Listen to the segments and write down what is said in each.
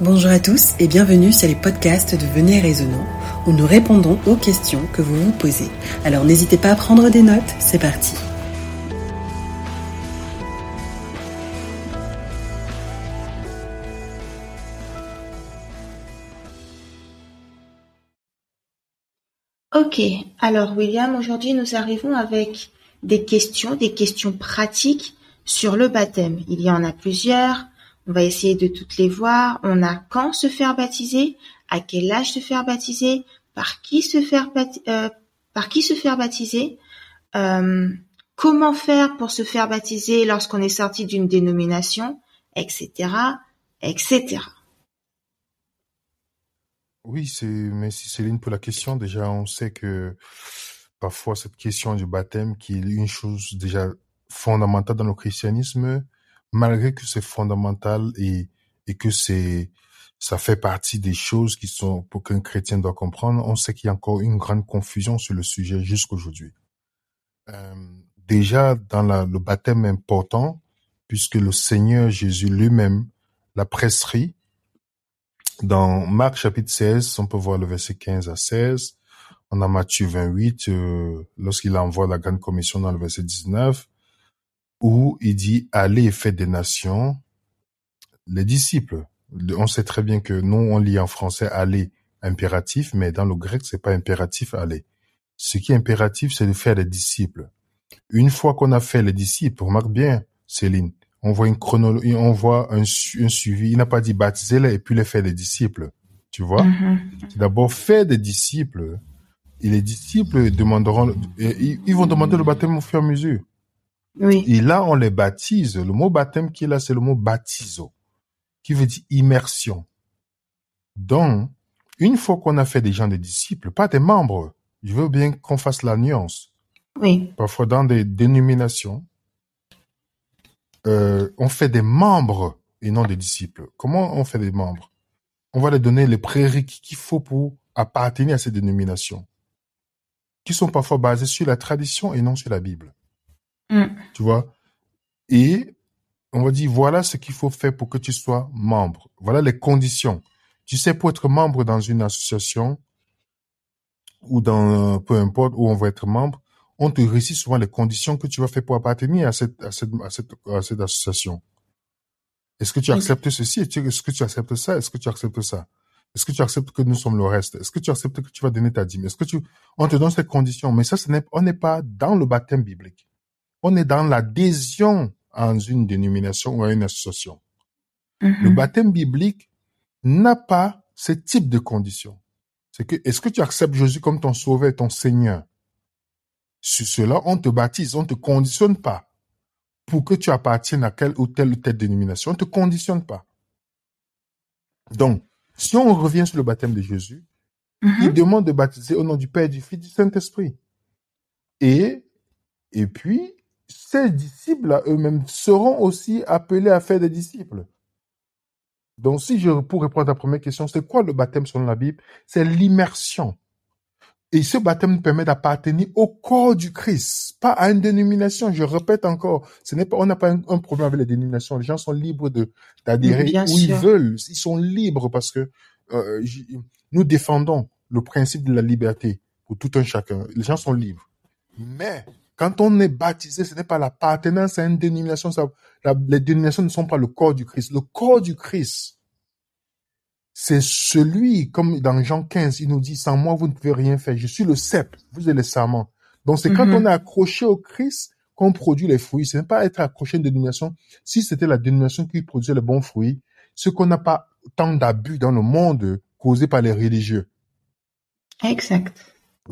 Bonjour à tous et bienvenue sur les podcasts de Venez Raisonnant où nous répondons aux questions que vous vous posez. Alors n'hésitez pas à prendre des notes, c'est parti. Ok, alors William, aujourd'hui nous arrivons avec des questions, des questions pratiques sur le baptême. Il y en a plusieurs, on va essayer de toutes les voir. On a quand se faire baptiser, à quel âge se faire baptiser, par qui se faire, euh, par qui se faire baptiser, euh, comment faire pour se faire baptiser lorsqu'on est sorti d'une dénomination, etc., etc. Oui, c'est merci Céline pour la question. Déjà, on sait que parfois cette question du baptême, qui est une chose déjà fondamentale dans le christianisme, malgré que c'est fondamental et, et que c'est ça fait partie des choses qui sont pour qu'un chrétien doit comprendre, on sait qu'il y a encore une grande confusion sur le sujet jusqu'aujourd'hui. Euh, déjà dans la, le baptême important, puisque le Seigneur Jésus lui-même l'a prescrit dans Marc chapitre 16, on peut voir le verset 15 à 16. On a Matthieu 28, euh, lorsqu'il envoie la grande commission dans le verset 19 où il dit allez faites des nations les disciples. On sait très bien que nous on lit en français aller impératif, mais dans le grec c'est pas impératif aller. Ce qui est impératif c'est de faire des disciples. Une fois qu'on a fait les disciples, remarque bien Céline, on voit une chronologie, on voit un, suivi. Il n'a pas dit baptiser-les et puis les faire des disciples. Tu vois? Mm-hmm. D'abord faire des disciples. Et les disciples demanderont, ils vont demander le baptême au fur et à mesure. Oui. Et là, on les baptise. Le mot baptême qui est là, c'est le mot baptizo, qui veut dire immersion. Donc, une fois qu'on a fait des gens des disciples, pas des membres, je veux bien qu'on fasse la nuance. Oui. Parfois, dans des dénominations, euh, on fait des membres et non des disciples. Comment on fait des membres? On va les donner les prérequis qu'il faut pour appartenir à ces dénominations, qui sont parfois basées sur la tradition et non sur la Bible. Mm. Tu vois? Et on va dire, voilà ce qu'il faut faire pour que tu sois membre. Voilà les conditions. Tu sais, pour être membre dans une association ou dans peu importe où on va être membre, on te récite souvent les conditions que tu vas faire pour appartenir à cette, à cette, à cette, à cette association. Est-ce que tu acceptes ceci? Est-ce que tu acceptes ça? Est-ce que tu acceptes ça? Est-ce que tu acceptes que nous sommes le reste? Est-ce que tu acceptes que tu vas donner ta dîme? Est-ce que tu, on te donne ces conditions? Mais ça, ce n'est, on n'est pas dans le baptême biblique on est dans l'adhésion à une dénomination ou à une association. Le Mhm. baptême biblique n'a pas ce type de conditions. C'est que, est-ce que tu acceptes Jésus comme ton sauveur et ton Seigneur? Sur cela, on te baptise, on te conditionne pas pour que tu appartiennes à quelle ou telle ou telle dénomination. On te conditionne pas. Donc, si on revient sur le baptême de Jésus, il Mhm. demande de baptiser au nom du Père, du Fils, du Saint-Esprit. Et, et puis, ces disciples à eux-mêmes seront aussi appelés à faire des disciples. Donc, si je, pour répondre à ta première question, c'est quoi le baptême selon la Bible? C'est l'immersion. Et ce baptême nous permet d'appartenir au corps du Christ, pas à une dénomination. Je répète encore, ce n'est pas, on n'a pas un, un problème avec les dénominations. Les gens sont libres de, d'adhérer où ils veulent. Ils sont libres parce que, euh, j- nous défendons le principe de la liberté pour tout un chacun. Les gens sont libres. Mais, quand on est baptisé, ce n'est pas l'appartenance à une dénomination. Ça, la- les dénominations ne sont pas le corps du Christ. Le corps du Christ, c'est celui, comme dans Jean 15, il nous dit, sans moi, vous ne pouvez rien faire. Je suis le cep, vous êtes les serments. Donc, c'est quand Mhm. on est accroché au Christ qu'on produit les fruits. Ce n'est pas être accroché à une dénomination. Si c'était la dénomination qui produisait les bons fruits, ce qu'on n'a pas tant d'abus dans le monde causés par les religieux. Exact.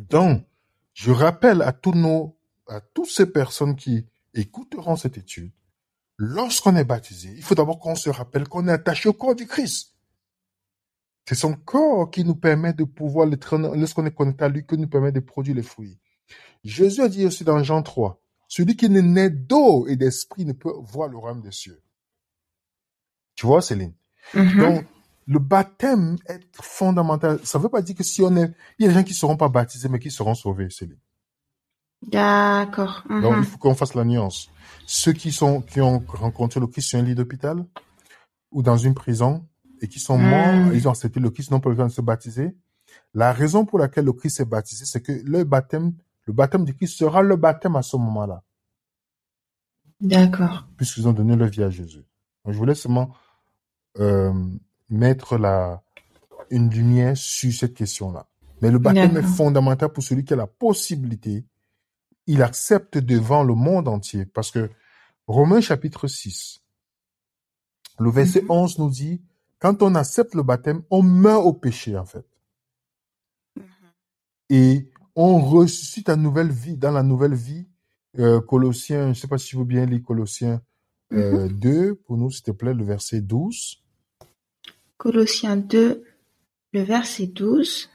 Donc, je rappelle à tous nos, à toutes ces personnes qui écouteront cette étude, lorsqu'on est baptisé, il faut d'abord qu'on se rappelle qu'on est attaché au corps du Christ. C'est son corps qui nous permet de pouvoir, lorsqu'on est connecté à lui, qui nous permet de produire les fruits. Jésus a dit aussi dans Jean 3, celui qui n'est né d'eau et d'esprit ne peut voir le royaume des cieux. Tu vois, Céline? Mhm. Donc, le baptême est fondamental. Ça ne veut pas dire que si on est, il y a des gens qui ne seront pas baptisés, mais qui seront sauvés, Céline. D'accord. Donc, il Mhm. faut qu'on fasse la nuance. Ceux qui sont, qui ont rencontré le Christ sur un lit d'hôpital ou dans une prison et qui sont morts, Mm. ils ont accepté le Christ, non pas le temps de se baptiser. La raison pour laquelle le Christ s'est baptisé, c'est que le baptême, le baptême du Christ sera le baptême à ce moment-là, D'accord. puisqu'ils ont donné leur vie à Jésus. Donc, je voulais seulement euh, mettre la, une lumière sur cette question-là. Mais le baptême est fondamental pour celui qui a la possibilité. Il accepte devant le monde entier. Parce que Romains chapitre 6, le verset Mhm. 11 nous dit, quand on accepte le baptême, on meurt au péché, en fait. Et on ressuscite à nouvelle vie, dans la nouvelle vie. Euh, Colossiens, je ne sais pas si veux bien lire Colossiens euh, 2, pour nous, s'il te plaît, le verset 12. Colossiens 2, le verset 12.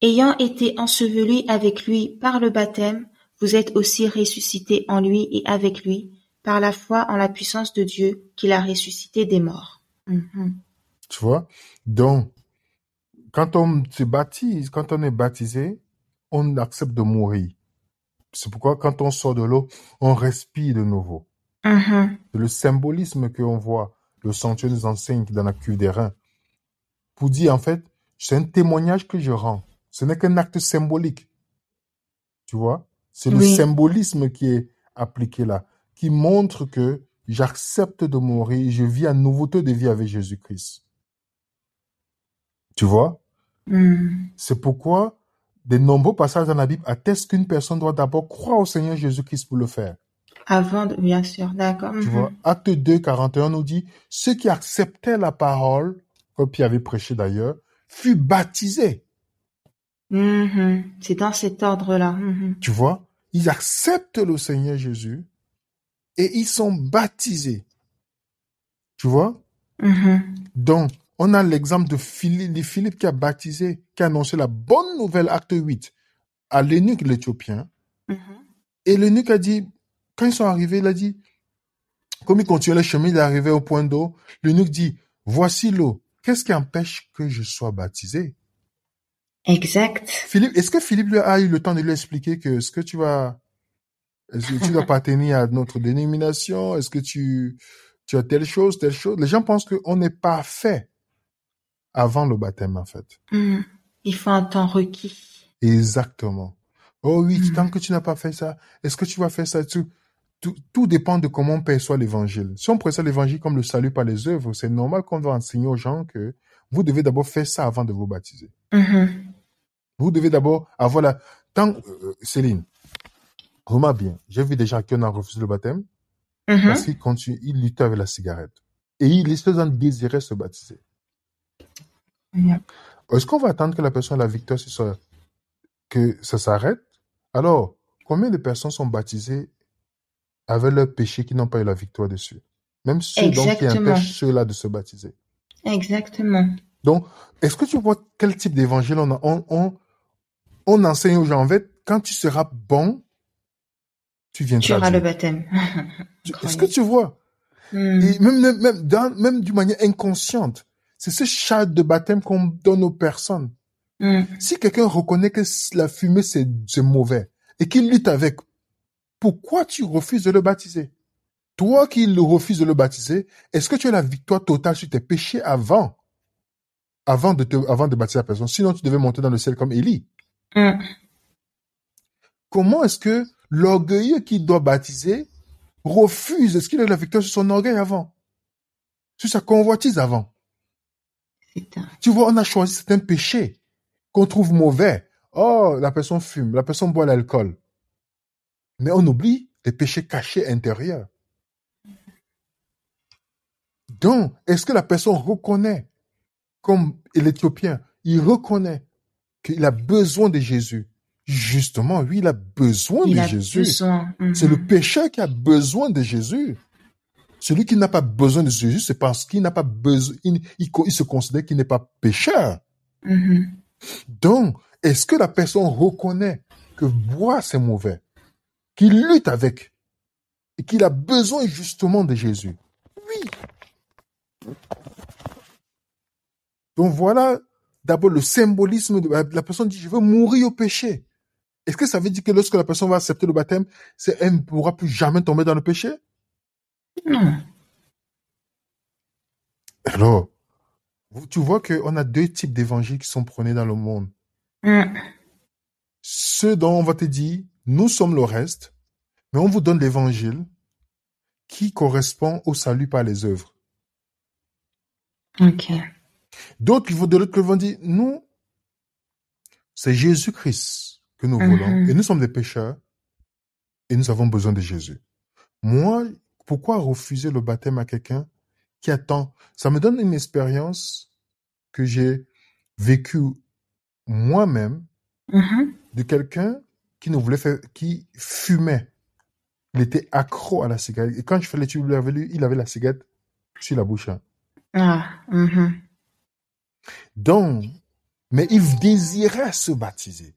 Ayant été ensevelis avec lui par le baptême, vous êtes aussi ressuscités en lui et avec lui, par la foi en la puissance de Dieu qui l'a ressuscité des morts. Mhm. Tu vois? Donc, quand on se baptise, quand on est baptisé, on accepte de mourir. C'est pourquoi quand on sort de l'eau, on respire de nouveau. Mhm. C'est le symbolisme qu'on voit, le sanctuaire nous enseigne dans la cuve des reins. Pour dire, en fait, c'est un témoignage que je rends. Ce n'est qu'un acte symbolique. Tu vois? C'est le symbolisme qui est appliqué là, qui montre que j'accepte de mourir et je vis à nouveauté de vie avec Jésus-Christ. Tu vois? Mhm. C'est pourquoi de nombreux passages dans la Bible attestent qu'une personne doit d'abord croire au Seigneur Jésus-Christ pour le faire. Avant, de, bien sûr, d'accord. Tu Mhm. vois, Acte 2, 41 nous dit, ceux qui acceptaient la parole, comme Pierre avait prêché d'ailleurs, furent baptisés. Mhm. C'est dans cet ordre-là. Mhm. Tu vois, ils acceptent le Seigneur Jésus et ils sont baptisés. Tu vois? Mhm. Donc, on a l'exemple de Philippe, qui a baptisé, qui a annoncé la bonne nouvelle, acte 8, à l'eunuque l'Éthiopien. Et l'eunuque a dit, quand ils sont arrivés, il a dit, comme il continuait le chemin, il est arrivé au point d'eau. L'eunuque dit, voici l'eau. Qu'est-ce qui empêche que je sois baptisé? Exact. Philippe, est-ce que Philippe lui a eu le temps de lui expliquer que ce que tu vas, est-ce que tu dois appartenir à notre dénomination? Est-ce que tu, tu as telle chose, telle chose? Les gens pensent qu'on n'est pas fait avant le baptême, en fait. Mhm. Il faut un temps requis. Exactement. Oh oui, Mhm. tant que tu n'as pas fait ça, est-ce que tu vas faire ça? Tout, tout, tout dépend de comment on perçoit l'évangile. Si on perçoit l'évangile comme le salut par les œuvres, c'est normal qu'on doit enseigner aux gens que vous devez d'abord faire ça avant de vous baptiser. Mhm. Vous devez d'abord avoir la... Tant, euh, Céline, remarque bien, j'ai vu des gens qui ont refusé le baptême Mhm. parce qu'ils continuent, ils luttaient avec la cigarette. Et ils essaient d'en désirer se baptiser. Est-ce qu'on va attendre que la personne ait la victoire ça, que ça s'arrête? Alors, combien de personnes sont baptisées avec leurs péchés qui n'ont pas eu la victoire dessus? Même ceux donc qui empêchent ceux-là de se baptiser. Exactement. Donc, est-ce que tu vois quel type d'évangile on, a- on, on, on enseigne aux gens? En fait, quand tu seras bon, tu Tu viendras auras Dieu. le baptême. Tu- Est-ce que tu vois? Et même, même, même, dans- même d'une manière inconsciente, c'est ce chat de baptême qu'on donne aux personnes. Mhm. Si quelqu'un reconnaît que la fumée c'est c'est mauvais et qu'il lutte avec, pourquoi tu refuses de le baptiser? Toi qui le refuses de le baptiser, est-ce que tu as la victoire totale sur tes péchés avant, avant de te, avant de baptiser la personne? Sinon, tu devais monter dans le ciel comme Élie. Mhm. Comment est-ce que l'orgueilleux qui doit baptiser refuse? Est-ce qu'il a la victoire sur son orgueil avant? Sur sa convoitise avant? Tu vois, on a choisi certains péchés qu'on trouve mauvais. Oh, la personne fume, la personne boit l'alcool. Mais on oublie les péchés cachés intérieurs. Donc, est-ce que la personne reconnaît, comme l'Éthiopien, il reconnaît qu'il a besoin de Jésus? Justement, oui, il a besoin Il de a Jésus. besoin. Mhm. C'est le pécheur qui a besoin de Jésus. Celui qui n'a pas besoin de Jésus, c'est parce qu'il n'a pas besoin, il, il- il se considère qu'il n'est pas pécheur. Mhm. Donc, est-ce que la personne reconnaît que boire c'est mauvais, qu'il lutte avec, et qu'il a besoin justement de Jésus? Oui. Donc voilà d'abord le symbolisme de la personne dit je veux mourir au péché. Est-ce que ça veut dire que lorsque la personne va accepter le baptême, c'est elle ne pourra plus jamais tomber dans le péché? Non. Alors, Tu vois qu'on a deux types d'évangiles qui sont prônés dans le monde. Mm. Ceux dont on va te dire, nous sommes le reste, mais on vous donne l'évangile qui correspond au salut par les œuvres. Ok. D'autres, de l'autre côté, vont dire, nous, c'est Jésus-Christ que nous voulons, Mhm. et nous sommes des pécheurs, et nous avons besoin de Jésus. Moi, pourquoi refuser le baptême à quelqu'un qui attend? Ça me donne une expérience que j'ai vécue moi-même Mhm. de quelqu'un qui ne voulait faire, qui fumait. Il était accro à la cigarette. Et quand je fais l'étude, il avait, il avait la cigarette sur la bouche. hein. Ah. mhm. Donc, mais il désirait se baptiser.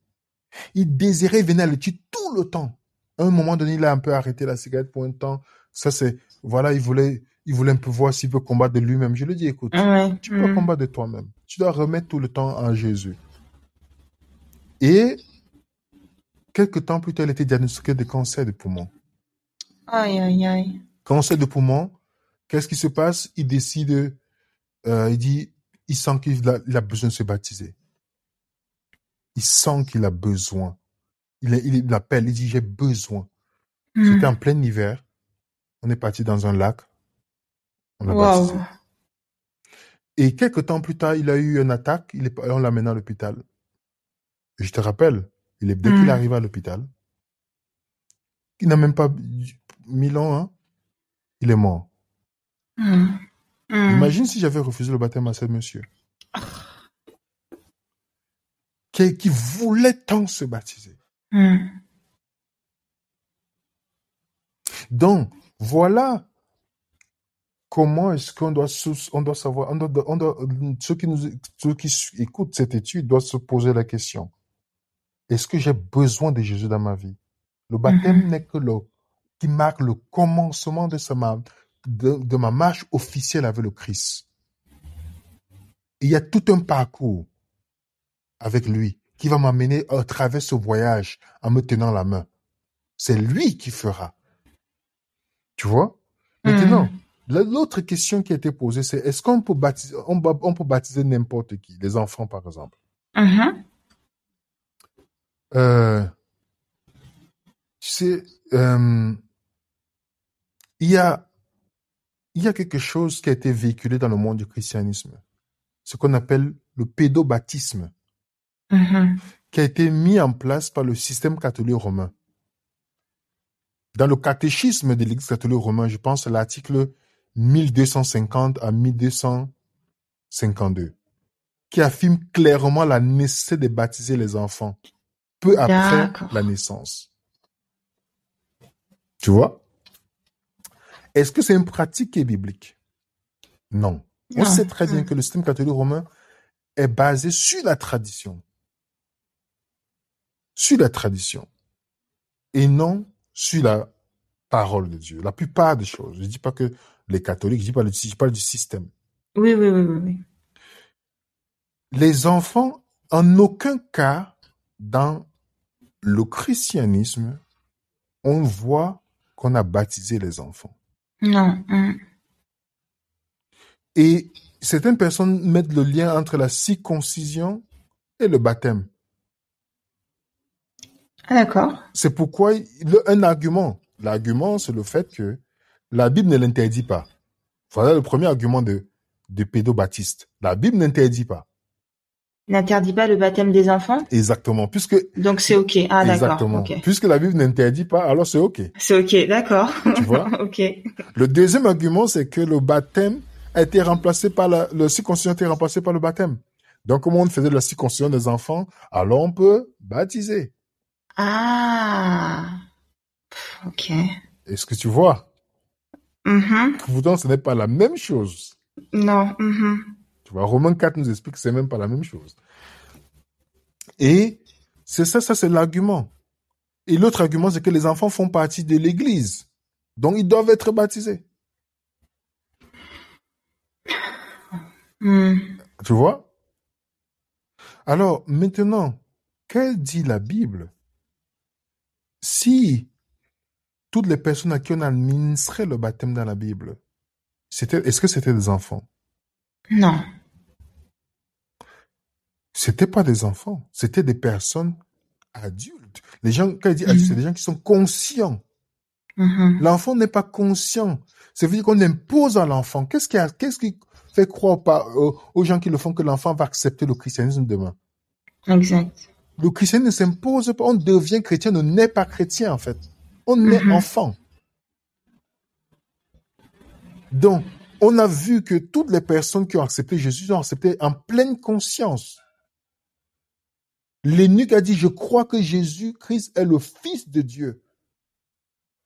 Il désirait venir à l'étude tout le temps. À un moment donné, il a un peu arrêté la cigarette pour un temps. Ça, c'est, voilà, il voulait, il voulait un peu voir s'il peut combattre de lui-même. Je lui ai dit, écoute, Ouais. tu peux mm. combattre de toi-même. Tu dois remettre tout le temps en Jésus. Et, quelques temps plus tard, il était diagnostiqué de cancer de poumon. Aïe, aïe, aïe. Cancer de poumon, qu'est-ce qui se passe? Il décide, euh, il dit, il sent qu'il a, il a besoin de se baptiser. Il sent qu'il a besoin. Il, il appelle, il dit, j'ai besoin. Mm. C'était en plein hiver. On est parti dans un lac. On l'a Wow. baptisé. Et quelques temps plus tard, il a eu une attaque. Il est, on l'a mené à l'hôpital. Et je te rappelle, il est, dès qu'il Mm. arrive à l'hôpital, il n'a même pas mille ans, hein, il est mort. Mm. Mm. Imagine si j'avais refusé le baptême à ce monsieur. Qui, qui voulait tant se baptiser. Mm. Donc, voilà comment est-ce qu'on doit, on doit savoir, on doit, on doit- ceux qui nous, ceux qui écoutent cette étude doivent se poser la question. Est-ce que j'ai besoin de Jésus dans ma vie? Le baptême Mhm. n'est que le, qui marque le commencement de, sa, ma- de, de ma marche officielle avec le Christ. Il y a tout un parcours avec lui qui va m'amener à travers ce voyage en me tenant la main. C'est lui qui fera. Tu vois? Maintenant, la- l'autre question qui a été posée, c'est est-ce qu'on peut baptiser, on, ba- on peut baptiser n'importe qui, les enfants par exemple? Mhm. Euh, tu sais, euh, il y a, il y a quelque chose qui a été véhiculé dans le monde du christianisme, ce qu'on appelle le pédobaptisme, Mhm. qui a été mis en place par le système catholique romain. Dans le catéchisme de l'Église catholique romaine, je pense à l'article 1250 à 1252, qui affirme clairement la nécessité de baptiser les enfants peu après la naissance. Tu vois? Est-ce que c'est une pratique qui est biblique? Non. On sait très bien Mm. que le système catholique romain est basé sur la tradition. Sur la tradition. Et non sur la parole de Dieu. La plupart des choses. Je ne dis pas que les catholiques, je dis pas le- je parle du système. Oui, oui, oui, oui, oui. Les enfants, en aucun cas, dans le christianisme, on voit qu'on a baptisé les enfants. Non. mm. Et certaines personnes mettent le lien entre la circoncision et le baptême. Ah, d'accord. C'est pourquoi le- un argument. L'argument, c'est le fait que la Bible ne l'interdit pas. Voilà le premier argument de, de pédobaptiste. La Bible n'interdit pas. N'interdit pas le baptême des enfants, Exactement. Puisque, donc c'est ok. Ah, d'accord. exactement. Ok. Puisque la Bible n'interdit pas, alors c'est OK. C'est ok, d'accord. Tu vois? ok. Le deuxième argument, c'est que le baptême a été remplacé par la, le circoncision a été remplacé par le baptême. Donc, comme on faisait de la circoncision des enfants, alors on peut baptiser. Ah. Ok. Est-ce que tu vois? Mhm. Pourtant, ce n'est pas la même chose. Non. mhm. Tu vois, Romains 4 nous explique que c'est même pas la même chose. Et c'est ça, ça c'est l'argument. Et l'autre argument, c'est que les enfants font partie de l'Église. Donc, ils doivent être baptisés. Mm. Tu vois? Alors, maintenant, que dit la Bible? Si toutes les personnes à qui on administrait le baptême dans la Bible, c'était, est-ce que c'était des enfants? Non. C'était pas des enfants, c'était des personnes adultes. Les gens, quand il dit adultes, c'est des gens qui sont conscients. Mhm. L'enfant n'est pas conscient. Ça veut dire qu'on impose à l'enfant. Qu'est-ce qui, a- qu'est-ce qui fait croire pas, euh, aux gens qui le font que l'enfant va accepter le christianisme demain? Exact. Le christianisme ne s'impose pas. On devient chrétien, on n'est pas chrétien, en fait. On est Mhm. enfant. Donc, on a vu que toutes les personnes qui ont accepté Jésus ont accepté en pleine conscience. L'énuque a dit, je crois que Jésus-Christ est le Fils de Dieu.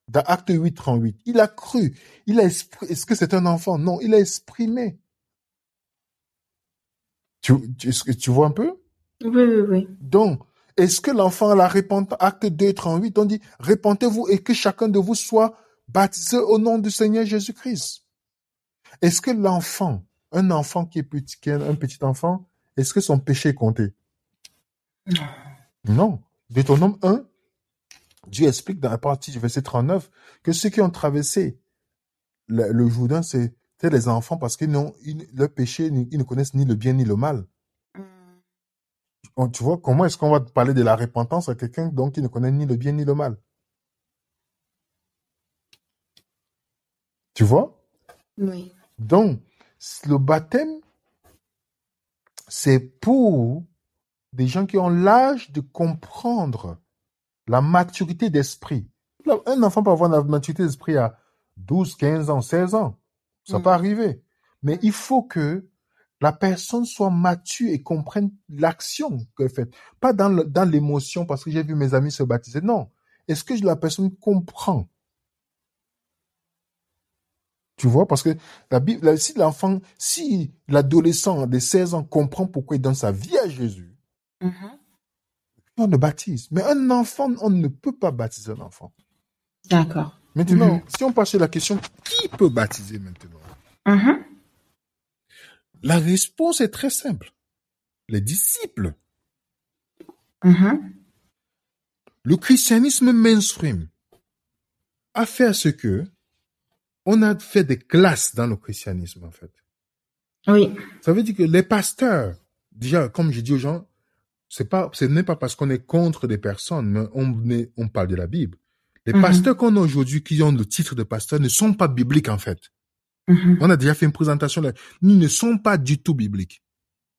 Dans Acte 8, 38. Il a cru. Il a exprimé. Est-ce que c'est un enfant? Non, il a exprimé. Tu, tu, tu vois un peu? Oui, oui, oui. Donc, est-ce que l'enfant la repentance? Acte 2, 38, on dit, repentez-vous et que chacun de vous soit baptisé au nom du Seigneur Jésus-Christ. Est-ce que l'enfant, un enfant qui est petit, qui est un petit enfant, est-ce que son péché est compté? Non. Non. Deutéronome 1, Dieu explique dans la partie du verset 39 que ceux qui ont traversé le, le Jourdain, c'est les enfants parce qu'ils n'ont, ils- leur péché, ils ne connaissent ni le bien ni le mal. Mm. Tu vois, comment est-ce qu'on va parler de la repentance à quelqu'un donc qui ne connaît ni le bien ni le mal? Tu vois? Oui. Donc, le baptême, c'est pour des gens qui ont l'âge de comprendre la maturité d'esprit. Un enfant peut avoir la maturité d'esprit à 12, 15 ans, 16 ans. Ça Mm. peut arriver. Mais il faut que la personne soit mature et comprenne l'action qu'elle fait. Pas dans le- dans l'émotion parce que j'ai vu mes amis se baptiser. Non. Est-ce que la personne comprend? Tu vois, parce que la Bible, si l'enfant, si l'adolescent de 16 ans comprend pourquoi il donne sa vie à Jésus, Mhm. on le baptise. Mais un enfant, on ne peut pas baptiser un enfant. D'accord. Maintenant, Mhm. si on passe sur la question, qui peut baptiser maintenant? Mhm. La réponse est très simple. Les disciples. Mhm. Le christianisme mainstream a fait à ce que on a fait des classes dans le christianisme, en fait. Oui. Ça veut dire que les pasteurs, déjà, comme je dis aux gens, c'est pas, ce n'est pas parce qu'on est contre des personnes, mais on, est- on parle de la Bible. Les Mhm. pasteurs qu'on a aujourd'hui qui ont le titre de pasteur ne sont pas bibliques, en fait. Mhm. On a déjà fait une présentation là. Ils ne sont pas du tout bibliques.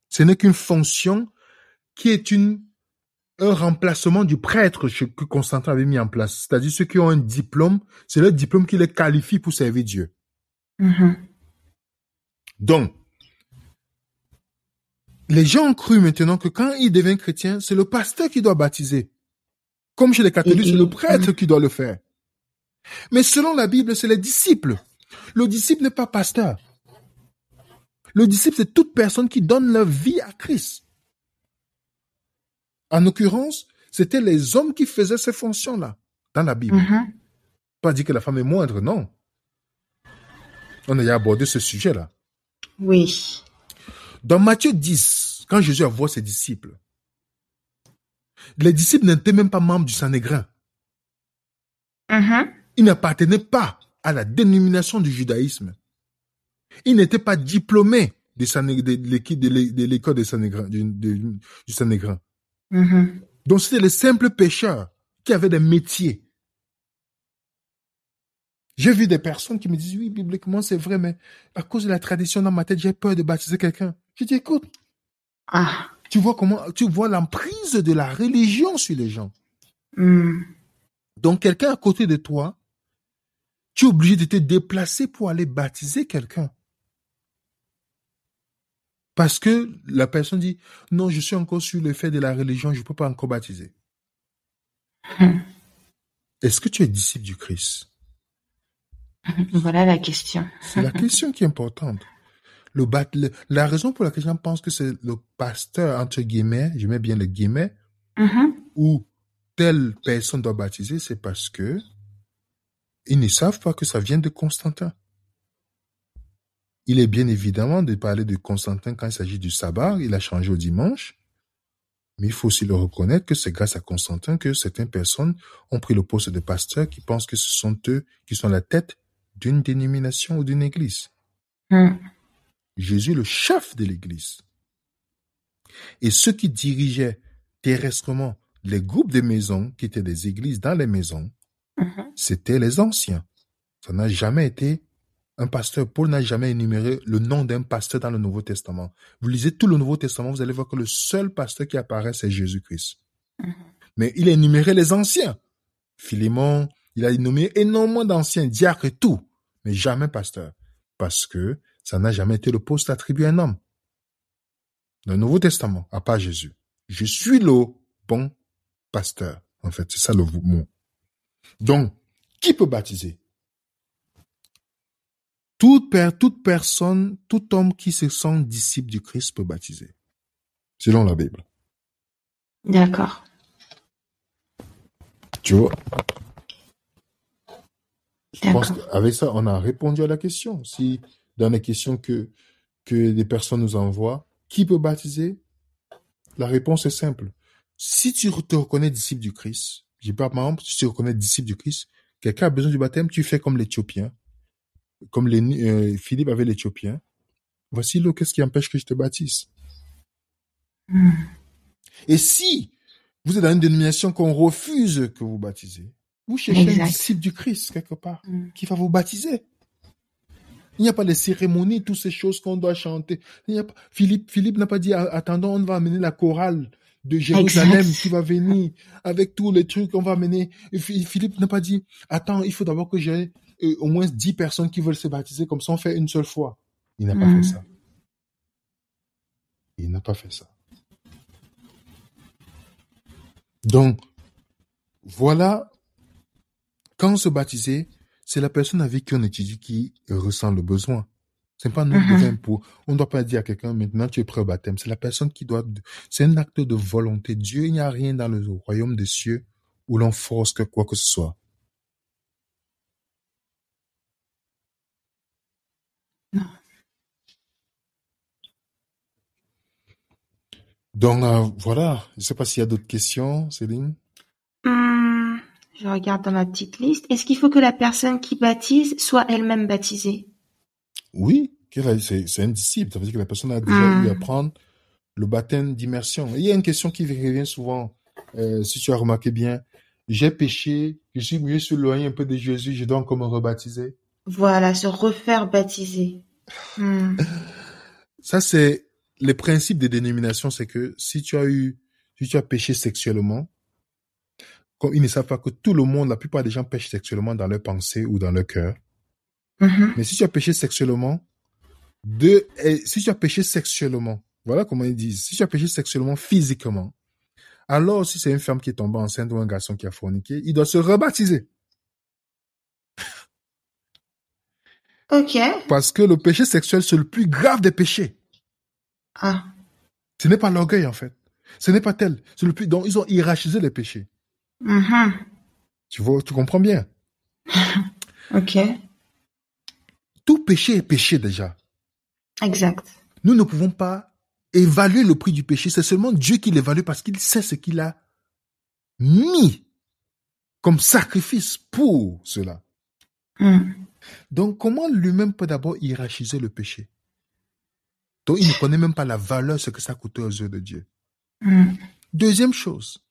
Ce n'est qu'une fonction qui est une, un remplacement du prêtre que Constantin avait mis en place. C'est-à-dire ceux qui ont un diplôme, c'est le diplôme qui les qualifie pour servir Dieu. Mhm. Donc, les gens ont cru maintenant que quand ils deviennent chrétiens, c'est le pasteur qui doit baptiser. Comme chez les catholiques, c'est le prêtre qui doit le faire. Mais selon la Bible, c'est les disciples. Le disciple n'est pas pasteur. Le disciple, c'est toute personne qui donne leur vie à Christ. En l'occurrence, c'était les hommes qui faisaient ces fonctions-là dans la Bible. Mhm. Pas dire que la femme est moindre, non. On a abordé ce sujet-là. Oui. Dans Matthieu 10, quand Jésus envoie ses disciples, les disciples n'étaient même pas membres du Sanhédrin. Mhm. Ils n'appartenaient pas à la dénomination du judaïsme. Ils n'étaient pas diplômés de, l'équipe l'école du, Sanhédrin. Mhm. Donc c'était les simples pécheurs qui avaient des métiers. J'ai vu des personnes qui me disent, oui, bibliquement, c'est vrai, mais à cause de la tradition dans ma tête, j'ai peur de baptiser quelqu'un. Je dis, écoute, Ah. tu vois comment, tu vois l'emprise de la religion sur les gens. Mm. Donc, quelqu'un à côté de toi, tu es obligé de te déplacer pour aller baptiser quelqu'un. Parce que la personne dit, non, je suis encore sur le fait de la religion, je ne peux pas encore baptiser. Hmm. Est-ce que tu es disciple du Christ? Voilà la question. C'est la question qui est importante. Le bat- le- la raison pour laquelle je pense que c'est le pasteur, entre guillemets, je mets bien le guillemets, Mhm. où telle personne doit baptiser, c'est parce que ils ne savent pas que ça vient de Constantin. Il est bien évidemment de parler de Constantin quand il s'agit du sabbat, il a changé au dimanche, mais il faut aussi le reconnaître que c'est grâce à Constantin que certaines personnes ont pris le poste de pasteur qui pensent que ce sont eux qui sont la tête d'une dénomination ou d'une église. Mm. Jésus le chef de l'église. Et ceux qui dirigeaient terrestrement les groupes de maisons, qui étaient des églises dans les maisons, Mhm. c'était les anciens. Ça n'a jamais été un pasteur. Paul n'a jamais énuméré le nom d'un pasteur dans le Nouveau Testament. Vous lisez tout le Nouveau Testament, vous allez voir que le seul pasteur qui apparaît, c'est Jésus-Christ. Mhm. Mais il a énuméré les anciens. Philémon, il a énuméré énormément d'anciens, diacres et tout, mais jamais pasteur. Parce que ça n'a jamais été le poste attribué à un homme. Dans le Nouveau Testament, à part Jésus. Je suis le bon pasteur. En fait, c'est ça le mot. Donc, qui peut baptiser? Toute, per- toute personne, tout homme qui se sent disciple du Christ peut baptiser, selon la Bible. D'accord. Tu vois? Je pense qu'avec ça, on a répondu à la question. Si dans les questions que, que des personnes nous envoient, qui peut baptiser? La réponse est simple. Si tu te reconnais disciple du Christ, j'ai pas par exemple, si tu te reconnais disciple du Christ, quelqu'un a besoin du baptême, tu fais comme l'Éthiopien, comme les, euh, Philippe avait l'Éthiopien. Voici l'eau, qu'est-ce qui empêche que je te baptise? Mhm. Et si vous êtes dans une dénomination qu'on refuse que vous baptisez, vous cherchez un disciple du Christ quelque part Mhm. qui va vous baptiser. Il n'y a pas de cérémonies, toutes ces choses qu'on doit chanter. Il n'y a pas... Philippe, Philippe n'a pas dit, Ah, attendons, on va amener la chorale de Jérusalem Exact. qui va venir avec tous les trucs qu'on va amener. Et Philippe n'a pas dit, attends, il faut d'abord que j'ai euh, au moins dix personnes qui veulent se baptiser, comme ça on fait une seule fois. Il n'a pas Mhm. fait ça. Il n'a pas fait ça. Donc, voilà, quand se baptiser, c'est la personne avec qui on étudie qui ressent le besoin. C'est pas nous qui Mhm. devons pour, on ne doit pas dire à quelqu'un, maintenant tu es prêt au baptême. C'est la personne qui doit, c'est un acte de volonté. Dieu, il n'y a rien dans le royaume des cieux où l'on force que quoi que ce soit. Non. Donc, euh, voilà. Je sais pas s'il y a d'autres questions, Céline. Hmm, je regarde dans ma petite liste. Est-ce qu'il faut que la personne qui baptise soit elle-même baptisée? Oui, c'est un disciple. Ça veut dire que la personne a déjà Hmm. eu à prendre le baptême d'immersion. Il y a une question qui revient souvent, euh, si tu as remarqué bien. J'ai péché, je suis mieux sur éloigné un peu de Jésus, je dois encore me rebaptiser. Voilà, se refaire baptiser. Hmm. Ça, c'est les principes des dénominations, c'est que si tu as eu, si tu as péché sexuellement, ils ne savent pas que tout le monde, la plupart des gens pêchent sexuellement dans leurs pensées ou dans leur cœur. Mhm. Mais si tu as péché sexuellement, de, et si tu as péché sexuellement, voilà comment ils disent, si tu as péché sexuellement physiquement, alors si c'est une femme qui est tombée enceinte ou un garçon qui a forniqué, il doit se rebaptiser. Ok. Parce que le péché sexuel, c'est le plus grave des péchés. Ah. Ce n'est pas l'orgueil, en fait. Ce n'est pas tel. C'est le plus, donc ils ont hiérarchisé les péchés. Mhm. Tu vois, tu comprends bien. Ok. Tout péché est péché déjà. Exact. Nous ne pouvons pas évaluer le prix du péché. C'est seulement Dieu qui l'évalue parce qu'il sait ce qu'il a mis comme sacrifice pour cela. Hmm. Donc, comment lui-même peut d'abord hiérarchiser le péché? Donc, il ne connaît même pas la valeur, ce que ça coûte aux yeux de Dieu. Hmm. Deuxième chose,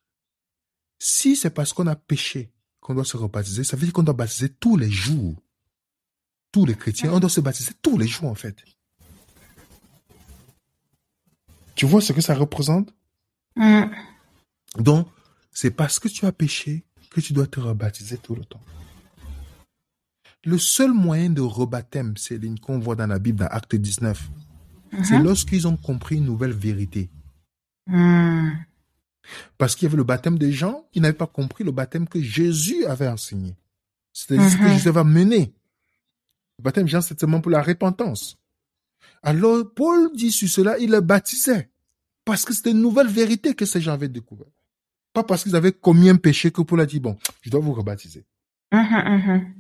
si c'est parce qu'on a péché qu'on doit se rebaptiser, ça veut dire qu'on doit baptiser tous les jours. Tous les chrétiens, on doit se baptiser tous les jours, en fait. Tu vois ce que ça représente? Hmm. Donc, c'est parce que tu as péché que tu dois te rebaptiser tout le temps. Le seul moyen de rebaptême, Céline, qu'on voit dans la Bible, dans Acte 19, c'est Mhm. lorsqu'ils ont compris une nouvelle vérité. Hmm. Parce qu'il y avait le baptême des gens, ils n'avaient pas compris le baptême que Jésus avait enseigné. C'est-à-dire ce que Mhm. Jésus va mener. Le baptême des gens, c'est seulement pour la repentance. Alors, Paul dit sur cela, il le baptisait. Parce que c'était une nouvelle vérité que ces gens avaient découvert. Pas parce qu'ils avaient commis un péché que Paul a dit, bon, je dois vous rebaptiser. Mhm, mhm.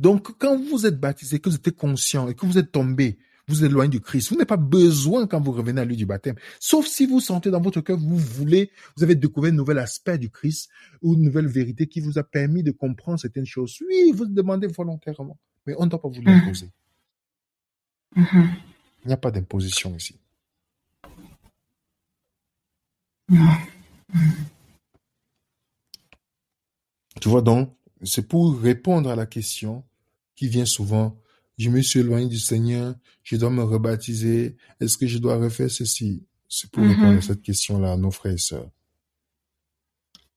Donc, quand vous êtes baptisé, que vous êtes conscient et que vous êtes tombé, vous êtes loin du Christ, vous n'avez pas besoin quand vous revenez à lui du baptême. Sauf si vous sentez dans votre cœur, vous voulez, vous avez découvert un nouvel aspect du Christ ou une nouvelle vérité qui vous a permis de comprendre certaines choses. Oui, vous demandez volontairement, mais on ne doit pas vous l'imposer. Mhm. Il n'y a pas d'imposition ici. Tu vois donc, c'est pour répondre à la question qui vient souvent. Je me suis éloigné du Seigneur, je dois me rebaptiser. Est-ce que je dois refaire ceci? C'est pour répondre à cette question-là nos frères et sœurs.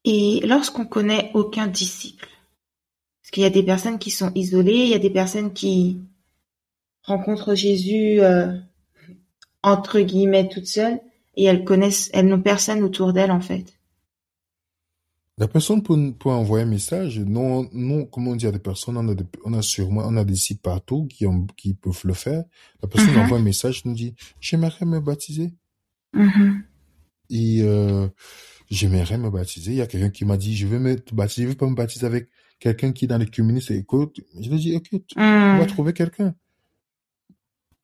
Et lorsqu'on connaît aucun disciple, parce qu'il y a des personnes qui sont isolées, il y a des personnes qui rencontrent Jésus euh, entre guillemets toutes seules et elles connaissent, elles n'ont personne autour d'elles en fait. La personne peut, peut envoyer un message. Non, non, comment on dit à des personnes, on a, des, on a sûrement, on a des sites partout qui, ont, qui peuvent le faire. La personne Mhm. envoie un message, nous dit, j'aimerais me baptiser. Mhm. Et euh, j'aimerais me baptiser. Il y a quelqu'un qui m'a dit, je veux me baptiser, je veux pas me baptiser avec quelqu'un qui est dans les communistes. Écoute, je lui ai dit, écoute, on va Mhm. trouver quelqu'un.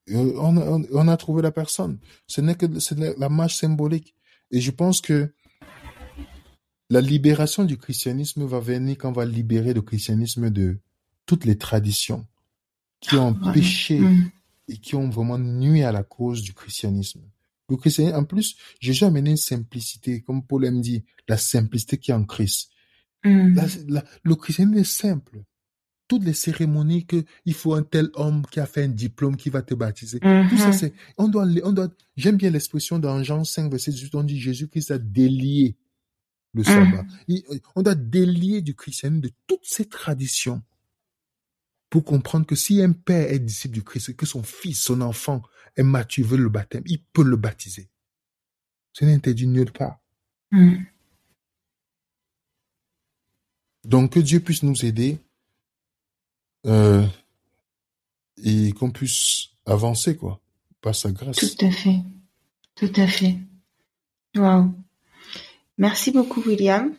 On a, on, on a trouvé la personne. Ce n'est que c'est la, la marche symbolique. Et je pense que la libération du christianisme va venir quand on va libérer le christianisme de toutes les traditions qui ont Vraiment. péché Mhm. et qui ont vraiment nuit à la cause du christianisme. Le christianisme, en plus, Jésus a amené une simplicité, comme Paul aime dit, la simplicité qui est en Christ. La- la- le christianisme est simple. Toutes les cérémonies que il faut un tel homme qui a fait un diplôme qui va te baptiser. Tout ça, c'est, on doit, on doit, j'aime bien l'expression dans Jean 5, verset 18, on dit Jésus-Christ a délié le sabbat. Il- on doit délier du christianisme de toutes ces traditions pour comprendre que si un père est disciple du Christ, que son fils, son enfant est mature, veut le baptême, il peut le baptiser. Ce n'est interdit nulle part. Mhm. Donc que Dieu puisse nous aider euh, et qu'on puisse avancer quoi, par sa grâce. Tout à fait. Tout à fait. Wow. Merci beaucoup, William.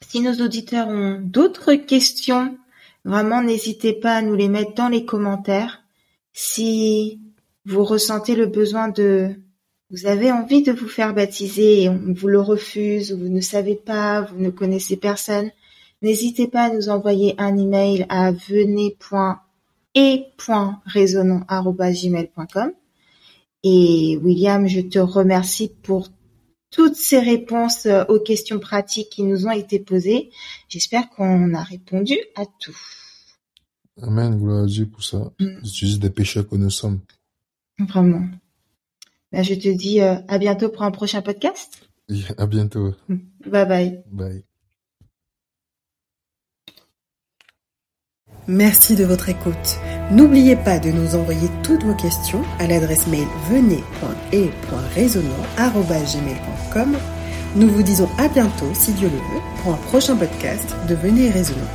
Si nos auditeurs ont d'autres questions, vraiment n'hésitez pas à nous les mettre dans les commentaires. Si vous ressentez le besoin de, vous avez envie de vous faire baptiser et on vous le refuse, ou vous ne savez pas, vous ne connaissez personne, n'hésitez pas à nous envoyer un email à venez.et.raisonnant@gmail.com. Et William, je te remercie pour toutes ces réponses euh, aux questions pratiques qui nous ont été posées. J'espère qu'on a répondu à tout. Amen, gloire à Dieu pour ça. Mm. C'est juste des pécheurs que nous sommes. Vraiment. Ben, je te dis euh, à bientôt pour un prochain podcast. À bientôt. Bye bye. Bye. Merci de votre écoute. N'oubliez pas de nous envoyer toutes vos questions à l'adresse mail venez.et.raisonnant.gmail.com. Nous vous disons à bientôt, si Dieu le veut, pour un prochain podcast de Venez et Raisonnant.